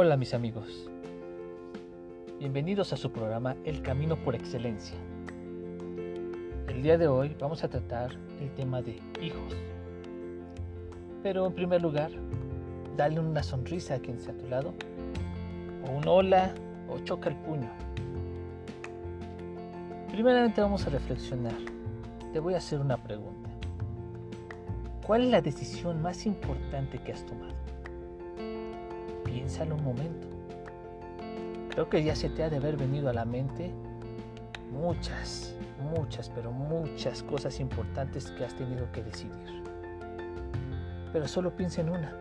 Hola mis amigos, bienvenidos a su programa El Camino por Excelencia. El día de hoy vamos a tratar el tema de hijos. Pero en primer lugar, dale una sonrisa a quien está a tu lado, o un hola, o choca el puño. Primeramente vamos a reflexionar. Te voy a hacer una pregunta. ¿Cuál es la decisión más importante que has tomado? Piénsalo un momento. Creo que ya se te ha de haber venido a la mente muchas, muchas, pero muchas cosas importantes que has tenido que decidir. Pero solo piensa en una,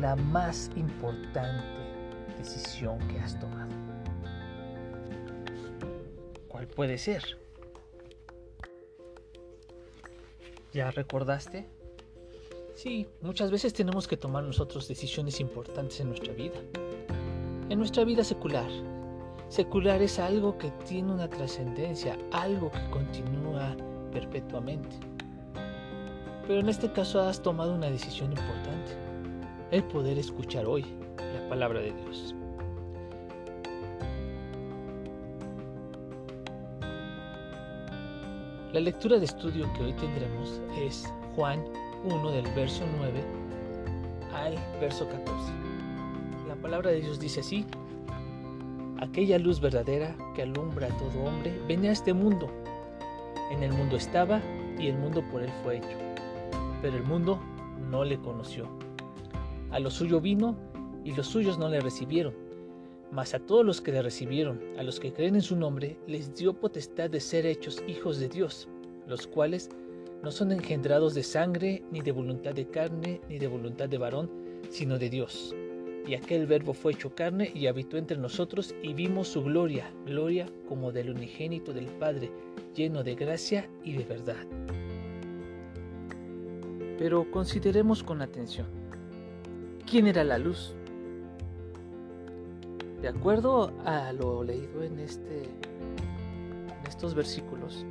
la más importante decisión que has tomado. ¿Cuál puede ser? ¿Ya recordaste? Sí, muchas veces tenemos que tomar nosotros decisiones importantes en nuestra vida. En nuestra vida secular. Secular es algo que tiene una trascendencia, algo que continúa perpetuamente. Pero en este caso has tomado una decisión importante, el poder escuchar hoy la palabra de Dios. La lectura de estudio que hoy tendremos es Juan 1 del verso 9 al verso 14. La palabra de Dios dice así, aquella luz verdadera que alumbra a todo hombre venía a este mundo. En el mundo estaba y el mundo por él fue hecho, pero el mundo no le conoció. A lo suyo vino y los suyos no le recibieron. Mas a todos los que le recibieron, a los que creen en su nombre, les dio potestad de ser hechos hijos de Dios, los cuales no son engendrados de sangre, ni de voluntad de carne, ni de voluntad de varón, sino de Dios. Y aquel verbo fue hecho carne y habitó entre nosotros y vimos su gloria, gloria como del unigénito del Padre, lleno de gracia y de verdad. Pero consideremos con atención, ¿quién era la luz? De acuerdo a lo leído en, este, en estos versículos,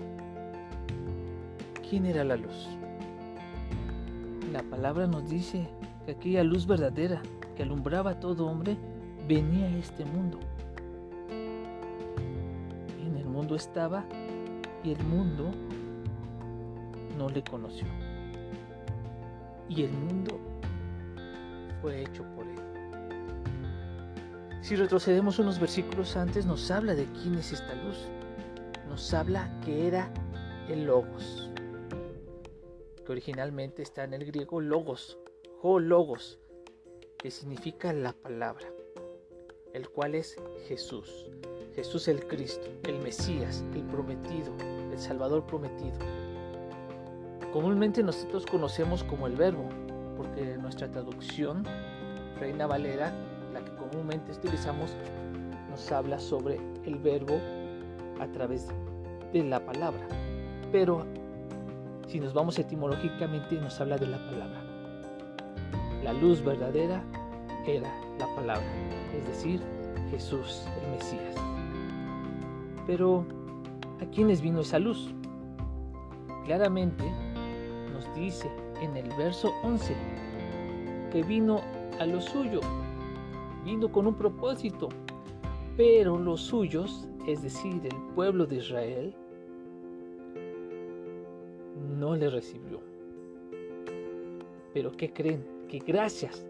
¿Quién era la luz? La palabra nos dice que aquella luz verdadera que alumbraba a todo hombre venía a este mundo. En el mundo estaba y el mundo no le conoció. Y el mundo fue hecho por él. Si retrocedemos unos versículos antes, nos habla de quién es esta luz. Nos habla que era el Logos originalmente está en el griego logos, ho logos, que significa la palabra, el cual es Jesús. Jesús el Cristo, el Mesías, el prometido, el Salvador prometido. Comúnmente nosotros conocemos como el verbo, porque nuestra traducción, Reina Valera, la que comúnmente utilizamos, nos habla sobre el verbo a través de la palabra. Pero si nos vamos etimológicamente, nos habla de la palabra. La luz verdadera era la palabra, es decir, Jesús, el Mesías. Pero, ¿a quiénes vino esa luz? Claramente nos dice en el verso 11 que vino a lo suyo, vino con un propósito, pero los suyos, es decir, el pueblo de Israel, no le recibió. Pero ¿qué creen? Que gracias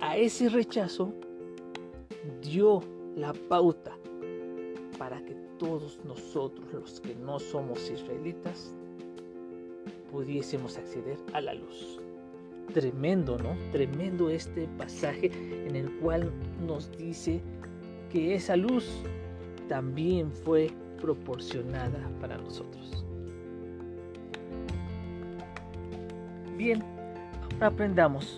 a ese rechazo dio la pauta para que todos nosotros los que no somos israelitas pudiésemos acceder a la luz. Tremendo, ¿no? Tremendo este pasaje en el cual nos dice que esa luz también fue proporcionada para nosotros. Bien, ahora aprendamos.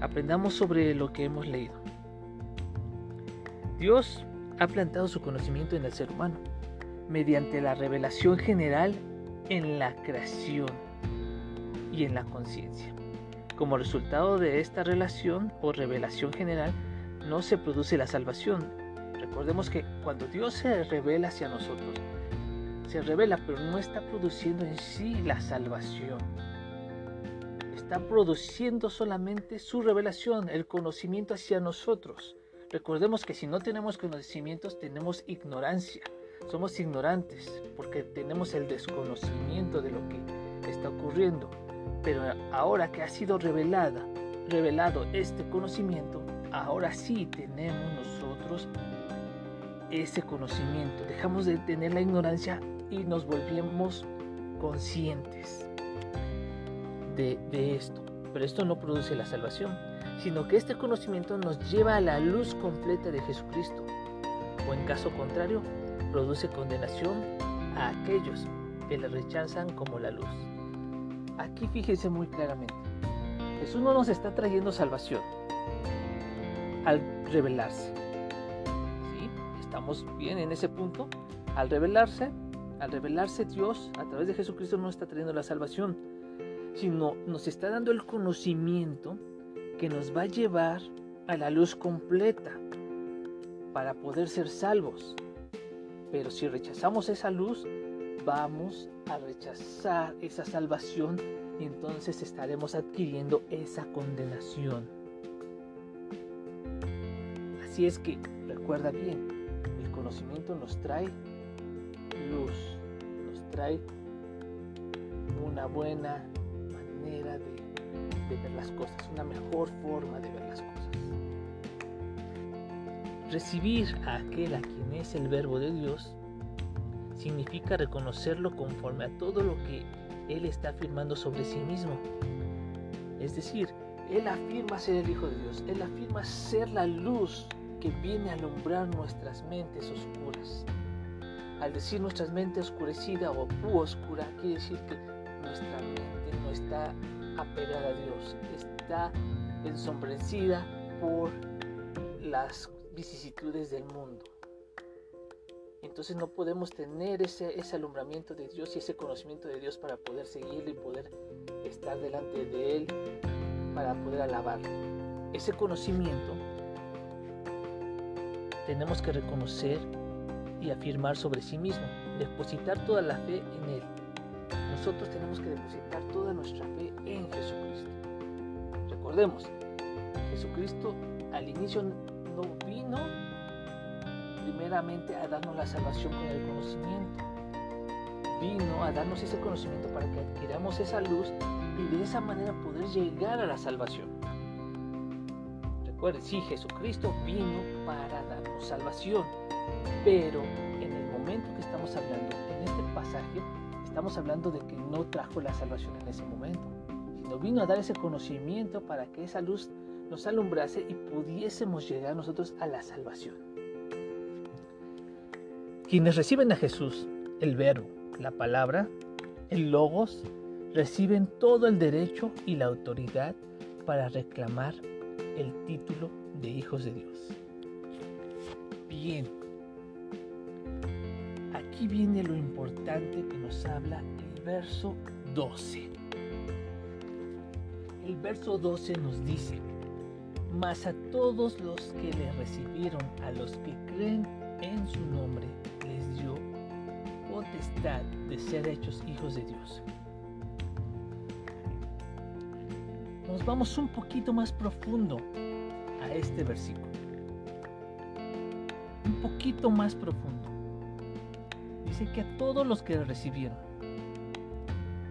Aprendamos sobre lo que hemos leído. Dios ha plantado su conocimiento en el ser humano mediante la revelación general en la creación y en la conciencia. Como resultado de esta relación o revelación general, no se produce la salvación. Recordemos que cuando Dios se revela hacia nosotros, se revela, pero no está produciendo en sí la salvación. está produciendo solamente su revelación, el conocimiento hacia nosotros. Recordemos que si no tenemos conocimientos, tenemos ignorancia. Somos ignorantes porque tenemos el desconocimiento de lo que está ocurriendo. Pero ahora que ha sido revelada, revelado este conocimiento, ahora sí tenemos nosotros ese conocimiento. Dejamos de tener la ignorancia y nos volvemos conscientes de, esto. Pero esto no produce la salvación, sino que este conocimiento nos lleva a la luz completa de Jesucristo. O en caso contrario, produce condenación a aquellos que le rechazan como la luz. Aquí fíjense muy claramente. Jesús no nos está trayendo salvación al revelarse. ¿Sí? Estamos bien en ese punto. Al revelarse, al revelarse Dios a través de Jesucristo no está trayendo la salvación, sino nos está dando el conocimiento que nos va a llevar a la luz completa para poder ser salvos. Pero si rechazamos esa luz, vamos a rechazar esa salvación y entonces estaremos adquiriendo esa condenación. Así es que recuerda bien, el conocimiento nos trae luz, trae una buena manera de, ver las cosas, una mejor forma de ver las cosas. Recibir a aquel a quien es el verbo de Dios significa reconocerlo conforme a todo lo que Él está afirmando sobre sí mismo. Es decir, Él afirma ser el Hijo de Dios, Él afirma ser la luz que viene a alumbrar nuestras mentes oscuras. Al decir nuestras mentes oscurecida o oscura, quiere decir que nuestra mente no está apegada a Dios, está ensombrecida por las vicisitudes del mundo. Entonces no podemos tener ese, ese alumbramiento de Dios y ese conocimiento de Dios para poder seguirle y poder estar delante de Él, para poder alabarle. Ese conocimiento tenemos que reconocer y afirmar sobre sí mismo, depositar toda la fe en Él. Nosotros tenemos que depositar toda nuestra fe en Jesucristo. Recordemos, Jesucristo al inicio no vino primeramente a darnos la salvación con el conocimiento. Vino a darnos ese conocimiento para que adquiramos esa luz y de esa manera poder llegar a la salvación. Sí, Jesucristo vino para darnos salvación, pero en el momento que estamos hablando, en este pasaje, estamos hablando de que no trajo la salvación en ese momento, sino vino a dar ese conocimiento para que esa luz nos alumbrase y pudiésemos llegar nosotros a la salvación. Quienes reciben a Jesús, el verbo, la palabra, el logos, reciben todo el derecho y la autoridad para reclamar el título de hijos de Dios. Bien, aquí viene lo importante que nos habla el verso 12. El verso 12 nos dice, mas a todos los que le recibieron, a los que creen en su nombre, potestad de ser hechos hijos de Dios. Nos vamos un poquito más profundo a este versículo. Un poquito más profundo. Dice que a todos los que recibieron,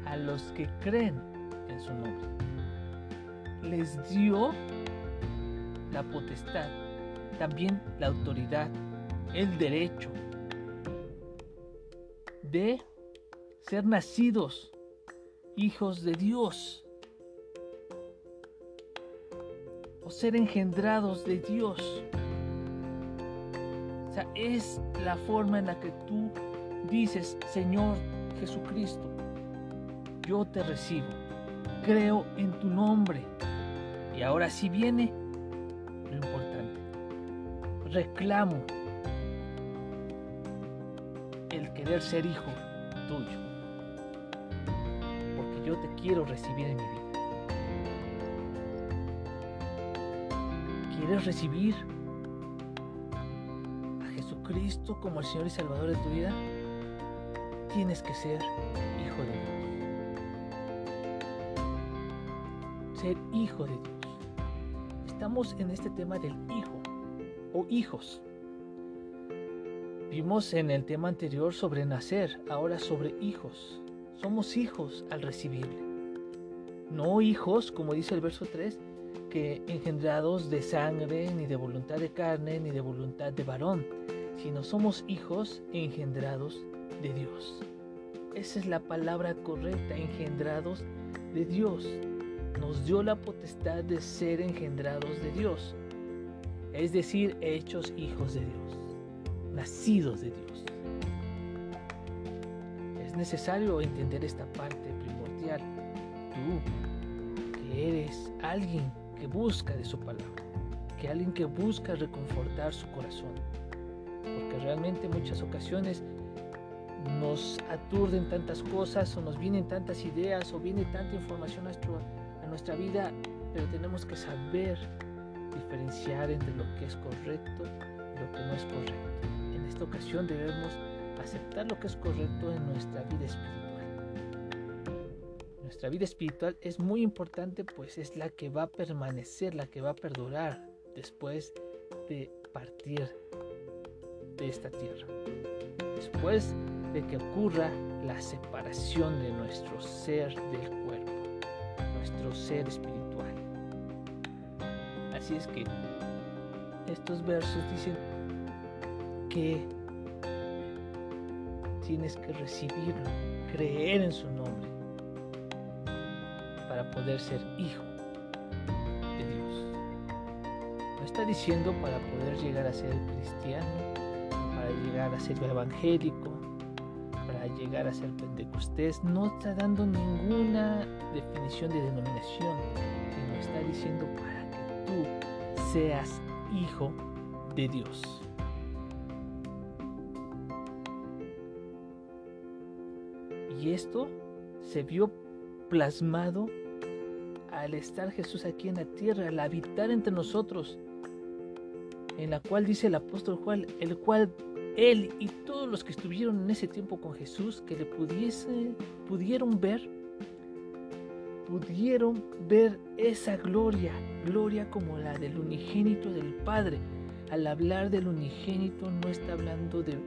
a los que creen en su nombre, les dio la potestad, también la autoridad, el derecho, de ser nacidos hijos de Dios ser engendrados de Dios. Es la forma en la que tú dices, Señor Jesucristo, yo te recibo, creo en tu nombre. Y ahora sí viene lo importante. Reclamo querer ser hijo tuyo. Porque yo te quiero recibir en mi vida. ¿Quieres recibir a Jesucristo como el Señor y Salvador de tu vida? Tienes que ser hijo de Dios. ser hijo de Dios. Estamos en este tema del hijo o hijos. Vimos en el tema anterior sobre nacer, ahora sobre hijos. Somos hijos al recibirle. No hijos, como dice el verso 3, que engendrados de sangre, ni de voluntad de carne, ni de voluntad de varón, sino somos hijos engendrados de Dios. Esa es la palabra correcta, engendrados de Dios. Nos dio la potestad de ser engendrados de Dios, es decir, hechos hijos de Dios, nacidos de Dios. Es necesario entender esta parte primordial. Tú, que eres alguien que busca de su palabra, que alguien que busca reconfortar su corazón, porque realmente en muchas ocasiones nos aturden tantas cosas o nos vienen tantas ideas o viene tanta información a, nuestra vida, pero tenemos que saber diferenciar entre lo que es correcto y lo que no es correcto. En esta ocasión debemos aceptar lo que es correcto en nuestra vida espiritual. Nuestra vida espiritual es muy importante pues es la que va a permanecer, la que va a perdurar después de partir de esta tierra. Después de que ocurra la separación de nuestro ser del cuerpo, nuestro ser espiritual. Así es que estos versos dicen que tienes que recibirlo, creer en su nombre, poder ser hijo de Dios. No está diciendo para poder llegar a ser cristiano, para llegar a ser evangélico, llegar a ser pentecostés, no está dando ninguna definición de denominación, sino está diciendo para que tú seas hijo de Dios. Y esto se vio plasmado al estar Jesús aquí en la tierra, al habitar entre nosotros, en la cual dice el apóstol Juan, el cual él y todos los que estuvieron en ese tiempo con Jesús, que le pudiese, pudieron ver, pudieron ver esa gloria, gloria como la del unigénito del Padre. Al hablar del unigénito no está hablando de,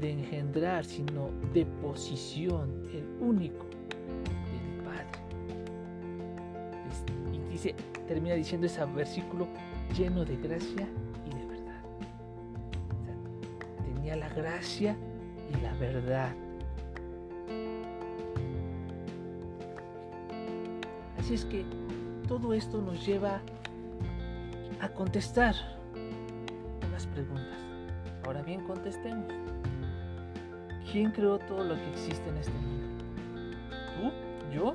de engendrar, sino de posición, el único termina diciendo ese versículo lleno de gracia la gracia y la verdad. Así es que todo esto nos lleva a contestar unas preguntas. Ahora bien, contestemos. ¿Quién creó todo lo que existe en este mundo? ¿Tú? ¿Yo?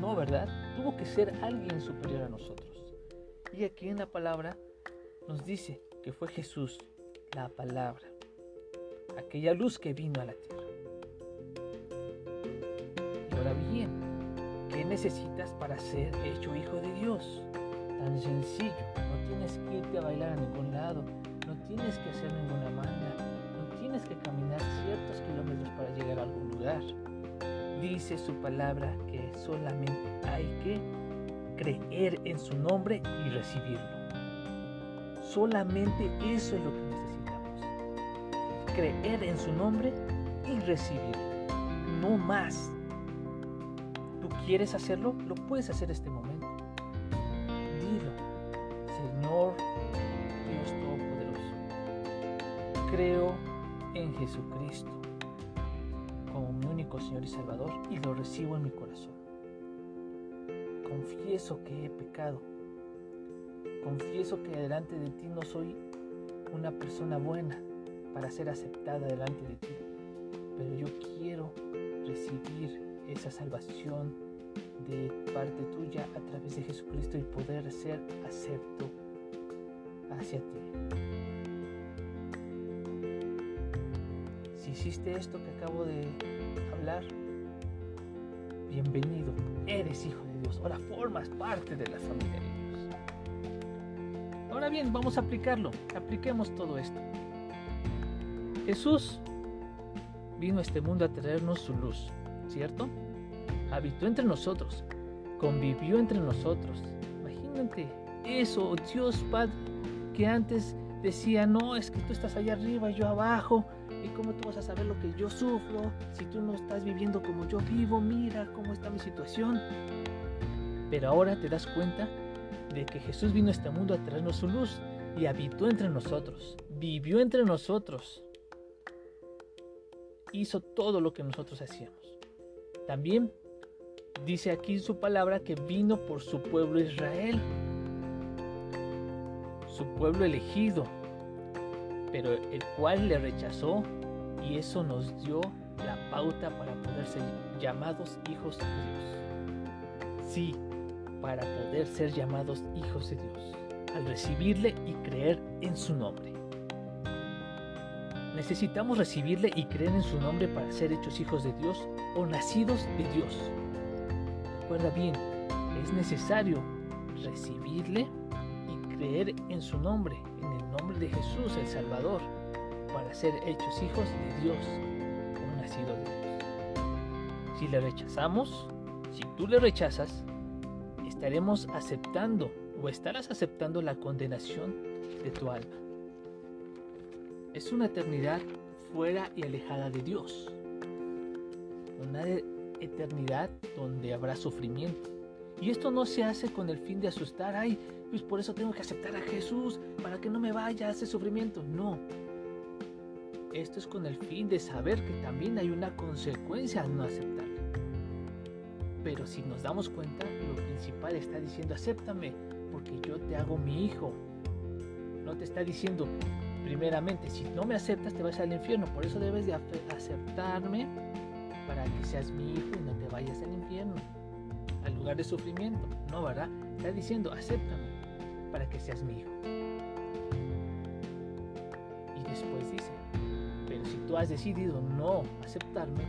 No, ¿verdad? Tuvo que ser alguien superior a nosotros. Y aquí en la palabra nos dice que fue Jesús la palabra, aquella luz que vino a la tierra. Y ahora bien, ¿qué necesitas para ser hecho hijo de Dios? Tan sencillo, no tienes que irte a bailar a ningún lado, no tienes que hacer ninguna manda, no tienes que caminar ciertos kilómetros para llegar a algún lugar. Dice su palabra que solamente hay que creer en su nombre y recibirlo. Solamente eso es lo que necesitas creer en su nombre y recibir. No más. ¿Tú quieres hacerlo? Lo puedes hacer este momento. Dilo, Señor Dios Todopoderoso, creo en Jesucristo Y Salvador y lo recibo en mi corazón. Confieso que he pecado. Confieso que delante de ti no soy una persona buena para ser aceptada delante de ti. Pero yo quiero recibir esa salvación de parte tuya a través de Jesucristo y poder ser acepto hacia ti. Hiciste esto que acabo de hablar, bienvenido, eres hijo de Dios, ahora formas parte de la familia de Dios. Ahora bien, vamos a aplicarlo, apliquemos todo esto. Jesús vino a este mundo a traernos su luz, ¿cierto? Habitó entre nosotros, convivió entre nosotros. Imagínate eso, Dios Padre, que antes decía, no, es que tú estás allá arriba yo abajo, ¿y cómo tú vas a saber lo que yo sufro si tú no estás viviendo como yo vivo? Mira cómo está mi situación. Pero ahora te das cuenta de que Jesús vino a este mundo a traernos su luz y habitó entre nosotros, vivió entre nosotros, hizo todo lo que nosotros hacíamos. También dice aquí su palabra que vino por su pueblo Israel, su pueblo elegido, pero el cual le rechazó y eso nos dio la pauta para poder ser llamados hijos de Dios. Sí, para poder ser llamados hijos de Dios, al recibirle y creer en su nombre. Necesitamos recibirle y creer en su nombre para ser hechos hijos de Dios o nacidos de Dios. Recuerda bien, es necesario recibirle y creer en su nombre, de Jesús el Salvador, para ser hechos hijos de Dios o nacidos de Dios. Si le rechazamos, si tú le rechazas, estaremos aceptando o estarás aceptando la condenación de tu alma. Es una eternidad fuera y alejada de Dios. Una eternidad donde habrá sufrimiento. Y esto no se hace con el fin de asustar, ay, pues por eso tengo que aceptar a Jesús, para que no me vaya a ese sufrimiento. No. Esto es con el fin de saber que también hay una consecuencia al no aceptarlo. Pero si nos damos cuenta, lo principal está diciendo, acéptame, porque yo te hago mi hijo. No te está diciendo, primeramente, si no me aceptas te vas al infierno, por eso debes de aceptarme para que seas mi hijo y no te vayas al infierno, lugar de sufrimiento. No, ¿verdad? Está diciendo, acéptame para que seas mi hijo. Y después dice, pero si tú has decidido no aceptarme,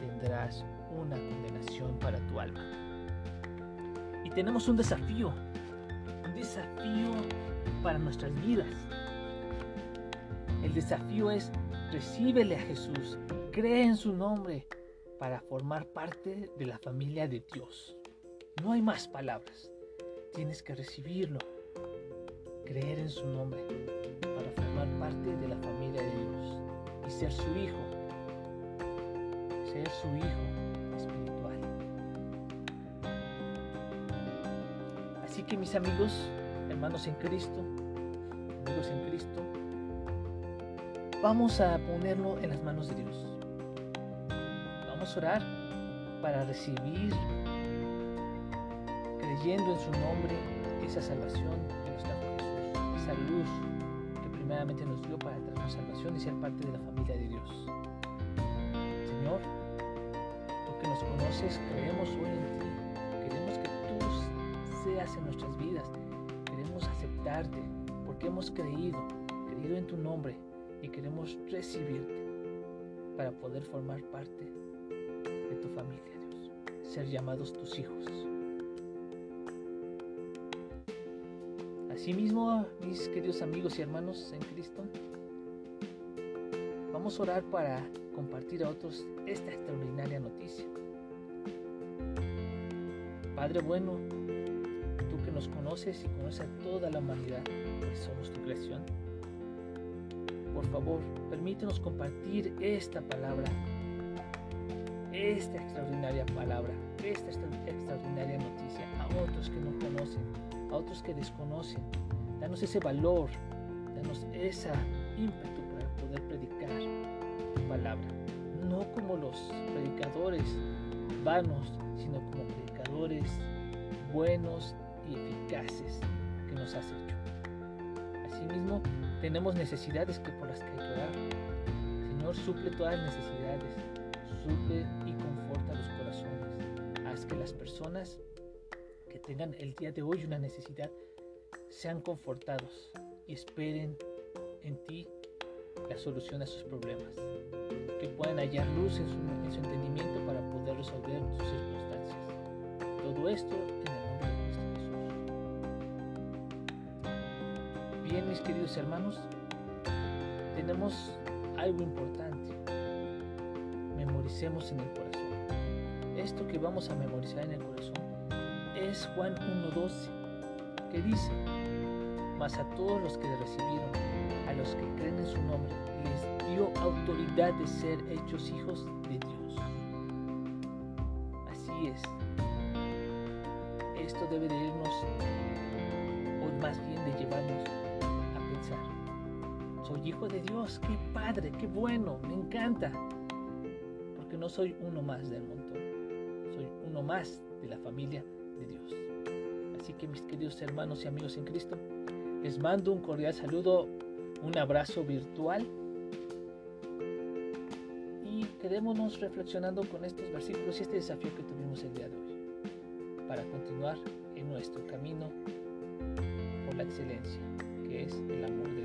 tendrás una condenación para tu alma. Y tenemos un desafío, un desafío para nuestras vidas. El desafío es recíbele a Jesús, cree en su nombre para formar parte de la familia de Dios. No hay más palabras. Tienes que recibirlo, creer en su nombre para formar parte de la familia de Dios y ser su hijo. Ser su hijo Así que mis amigos, hermanos en Cristo, amigos en Cristo, vamos a ponerlo en las manos de Dios. Vamos a orar para recibir, creyendo en su nombre, esa salvación que nos trajo Jesús, esa luz que primeramente nos dio para traernos salvación y ser parte de la familia de Dios. Señor, tú que nos conoces, creemos hoy en ti seas en nuestras vidas. Queremos aceptarte porque hemos creído, creído en tu nombre y queremos recibirte para poder formar parte de tu familia, Dios. Ser llamados tus hijos. Asimismo, mis queridos amigos y hermanos en Cristo, vamos a orar para compartir a otros esta extraordinaria noticia. Padre bueno, nos conoces y conoces a toda la humanidad, pues somos tu creación. Por favor, permítenos compartir esta palabra, esta extraordinaria palabra, esta extraordinaria noticia a otros que no conocen, a otros que desconocen. Danos ese valor, danos esa ímpetu para poder predicar tu palabra. No como los predicadores vanos, sino como predicadores buenos y eficaces que nos has hecho. Asimismo, tenemos necesidades que por las que hay que. Señor, suple todas las necesidades, suple y conforta los corazones. Haz que las personas tengan el día de hoy una necesidad sean confortados y esperen en ti la solución a sus problemas. Que puedan hallar luz en su, en su entendimiento para poder resolver sus circunstancias. Todo esto bien, mis queridos hermanos, tenemos algo importante. Memoricemos en el corazón. Esto que vamos a memorizar en el corazón es Juan 1.12, que dice, mas a todos los que le recibieron, a los que creen en su nombre, les dio autoridad de ser hechos hijos de Dios. Así es. Esto debe de irnos, o más bien de llevarnos a pensar. Soy hijo de Dios, qué padre, qué bueno, me encanta. Porque no soy uno más del montón, soy uno más de la familia Dios. Así que mis queridos hermanos y amigos en Cristo, les mando un cordial saludo, un abrazo virtual y quedémonos reflexionando con estos versículos y este desafío que tuvimos el día de hoy para continuar en nuestro camino por la excelencia que es el amor de Dios.